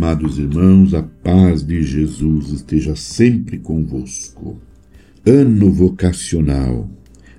Amados irmãos, a paz de Jesus esteja sempre convosco. Ano vocacional.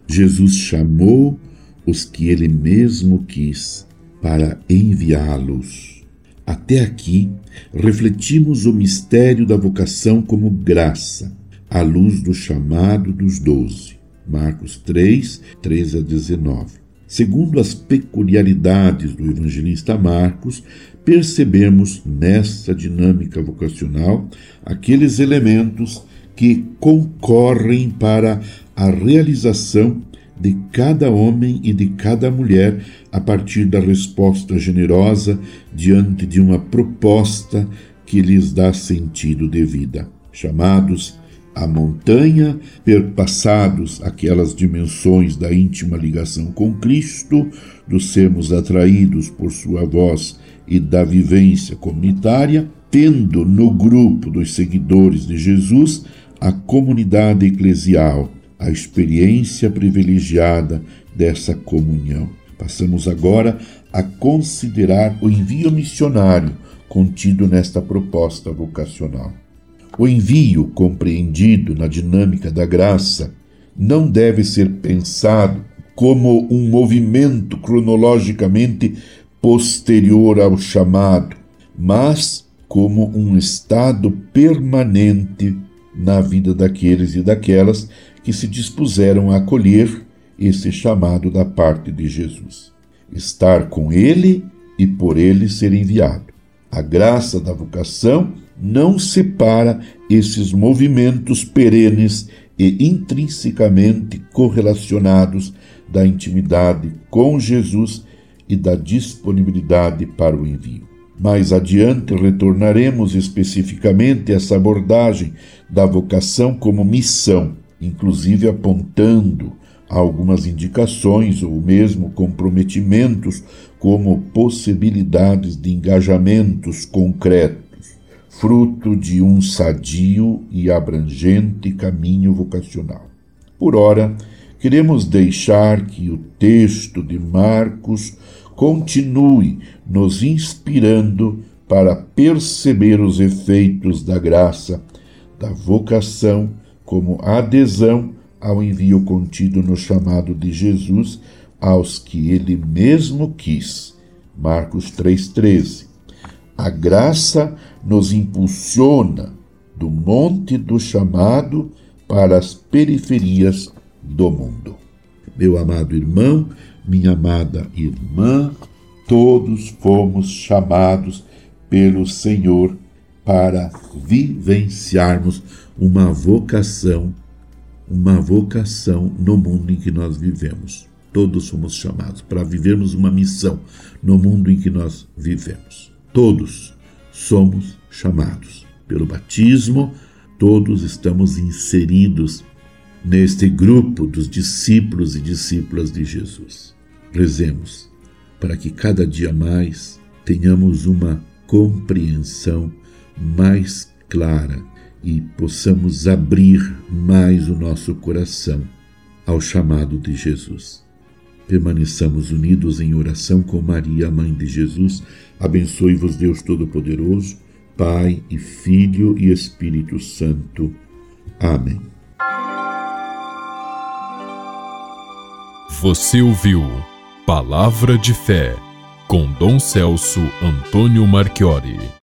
Jesus chamou os que ele mesmo quis para enviá-los. Até aqui, refletimos o mistério da vocação como graça, à luz do chamado dos doze. Marcos 3, 13 a 19. Segundo as peculiaridades do evangelista Marcos, percebemos nessa dinâmica vocacional aqueles elementos que concorrem para a realização de cada homem e de cada mulher a partir da resposta generosa diante de uma proposta que lhes dá sentido de vida. Chamados a montanha, perpassados aquelas dimensões da íntima ligação com Cristo, dos sermos atraídos por sua voz e da vivência comunitária, tendo no grupo dos seguidores de Jesus a comunidade eclesial, a experiência privilegiada dessa comunhão. Passamos agora a considerar o envio missionário contido nesta proposta vocacional. O envio, compreendido na dinâmica da graça, não deve ser pensado como um movimento cronologicamente posterior ao chamado, mas como um estado permanente na vida daqueles e daquelas que se dispuseram a acolher esse chamado da parte de Jesus. Estar com ele e por ele ser enviado. A graça da vocação não separa esses movimentos perenes e intrinsecamente correlacionados da intimidade com Jesus e da disponibilidade para o envio. Mais adiante retornaremos especificamente a essa abordagem da vocação como missão, inclusive apontando algumas indicações ou mesmo comprometimentos como possibilidades de engajamentos concretos fruto de um sadio e abrangente caminho vocacional. Por ora, queremos deixar que o texto de Marcos continue nos inspirando para perceber os efeitos da graça, da vocação, como adesão ao envio contido no chamado de Jesus aos que ele mesmo quis. Marcos 3,13. A graça nos impulsiona do monte do chamado para as periferias do mundo. Meu amado irmão, minha amada irmã, todos fomos chamados pelo Senhor para vivenciarmos uma vocação, uma vocação no mundo em que nós vivemos. Todos somos chamados para vivermos uma missão no mundo em que nós vivemos. Todos somos chamados. Pelo batismo, todos estamos inseridos neste grupo dos discípulos e discípulas de Jesus. Rezemos para que cada dia mais tenhamos uma compreensão mais clara e possamos abrir mais o nosso coração ao chamado de Jesus. Permaneçamos unidos em oração com Maria, Mãe de Jesus. Abençoe-vos, Deus Todo-Poderoso, Pai e Filho e Espírito Santo. Amém. Você ouviu Palavra de Fé com Dom Celso Antônio Marchiori.